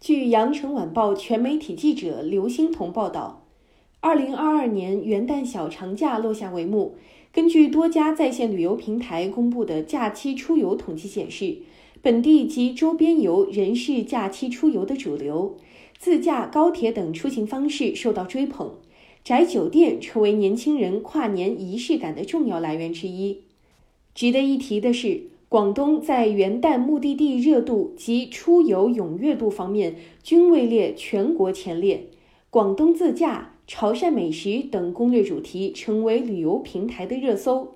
据羊城晚报全媒体记者刘欣彤报道，二零二二年元旦小长假落下帷幕。根据多家在线旅游平台公布的假期出游统计显示，本地及周边游仍是假期出游的主流，自驾、高铁等出行方式受到追捧，宅酒店成为年轻人跨年仪式感的重要来源之一。值得一提的是。广东在元旦目的地热度及出游踊跃度方面均位列全国前列。广东自驾、潮汕美食等攻略主题成为旅游平台的热搜。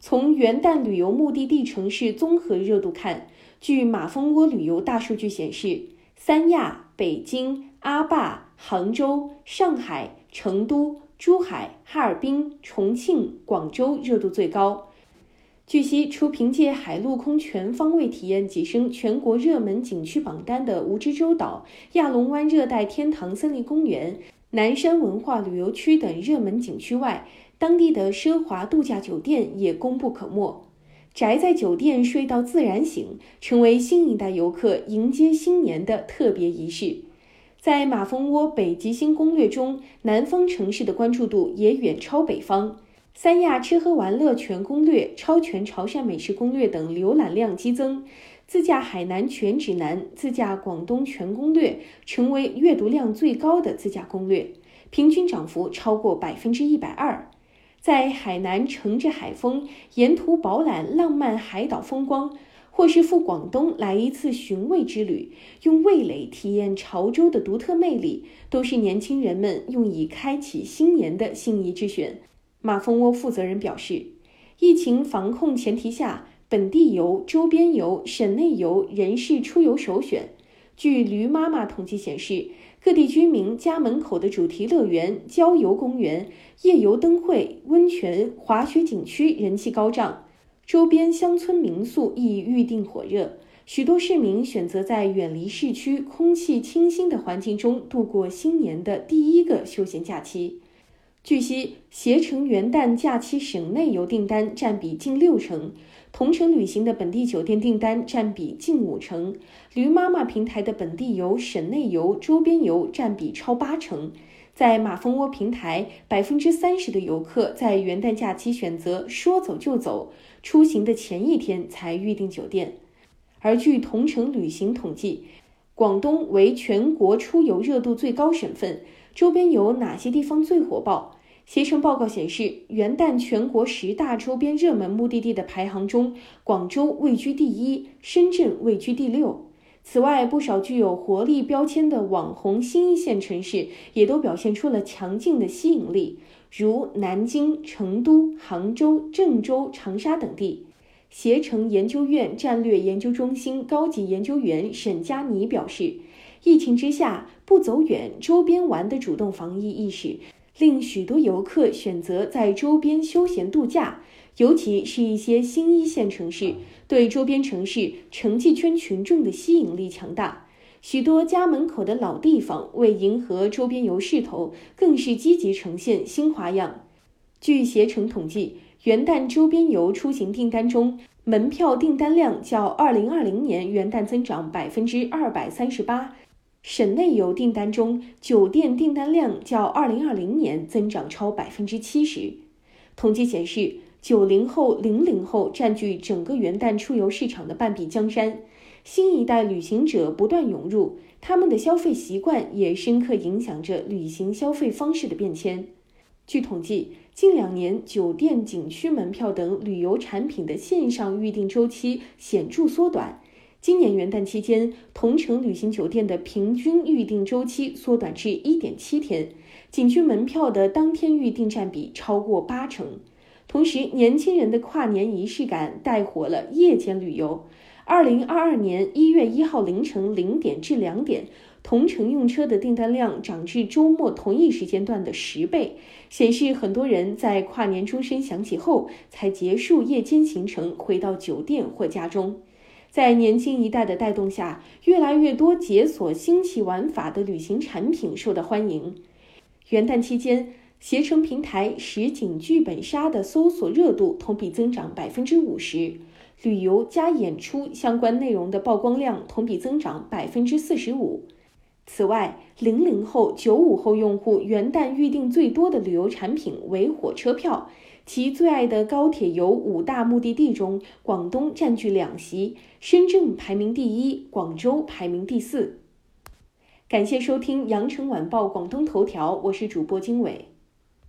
从元旦旅游目的地城市综合热度看，据马蜂窝旅游大数据显示，三亚、北京、阿坝、杭州、上海、成都、珠海、哈尔滨、重庆、广州热度最高。据悉，除凭借海陆空全方位体验跻身全国热门景区榜单的蜈支洲岛、亚龙湾热带天堂森林公园、南山文化旅游区等热门景区外，当地的奢华度假酒店也功不可没。宅在酒店睡到自然醒，成为新一代游客迎接新年的特别仪式。在马蜂窝北极星攻略中，南方城市的关注度也远超北方。三亚吃喝玩乐全攻略、超全潮汕美食攻略等浏览量激增，自驾海南全指南、自驾广东全攻略成为阅读量最高的自驾攻略，平均涨幅超过百分之一百二。在海南乘着海风，沿途饱览浪漫海岛风光，或是赴广东来一次寻味之旅，用味蕾体验潮州的独特魅力，都是年轻人们用以开启新年的心仪之选。马蜂窝负责人表示，疫情防控前提下，本地游、周边游、省内游仍是出游首选。据驴妈妈统计显示，各地居民家门口的主题乐园、郊游公园、夜游灯会、温泉、滑雪景区人气高涨，周边乡村民宿亦预订火热。许多市民选择在远离市区、空气清新的环境中度过新年的第一个休闲假期。据悉，携程元旦假期省内游订单占比近六成，同程旅行的本地酒店订单占比近五成，驴妈妈平台的本地游、省内游、周边游占比超八成。在马蜂窝平台，百分之三十的游客在元旦假期选择说走就走，出行的前一天才预订酒店。而据同城旅行统计，广东为全国出游热度最高省份。周边有哪些地方最火爆？携程报告显示，元旦全国十大周边热门目的地的排行中，广州位居第一，深圳位居第六。此外，不少具有活力标签的网红新一线城市也都表现出了强劲的吸引力，如南京、成都、杭州、郑州、长沙等地。携程研究院战略研究中心高级研究员沈佳妮表示。疫情之下，不走远，周边玩的主动防疫意识，令许多游客选择在周边休闲度假。尤其是一些新一线城市，对周边城市城际圈群众的吸引力强大。许多家门口的老地方，为迎合周边游势头，更是积极呈现新花样。据携程统计，元旦周边游出行订单中，门票订单量较二零二零年元旦增长百分之二百三十八。省内游订单中，酒店订单量较二零二零年增长超百分之七十。统计显示，九零后、零零后占据整个元旦出游市场的半壁江山，新一代旅行者不断涌入，他们的消费习惯也深刻影响着旅行消费方式的变迁。据统计，近两年酒店、景区门票等旅游产品的线上预订周期显著缩短。今年元旦期间，同城旅行酒店的平均预订周期缩短至一点七天，景区门票的当天预订占比超过八成。同时，年轻人的跨年仪式感带火了夜间旅游。二零二二年一月一号凌晨零点至两点，同城用车的订单量涨至周末同一时间段的十倍，显示很多人在跨年钟声响起后才结束夜间行程，回到酒店或家中。在年轻一代的带动下，越来越多解锁新奇玩法的旅行产品受到欢迎。元旦期间，携程平台实景剧本杀的搜索热度同比增长百分之五十，旅游加演出相关内容的曝光量同比增长百分之四十五。此外，零零后、九五后用户元旦预订最多的旅游产品为火车票，其最爱的高铁游五大目的地中，广东占据两席，深圳排名第一，广州排名第四。感谢收听羊城晚报广东头条，我是主播经纬。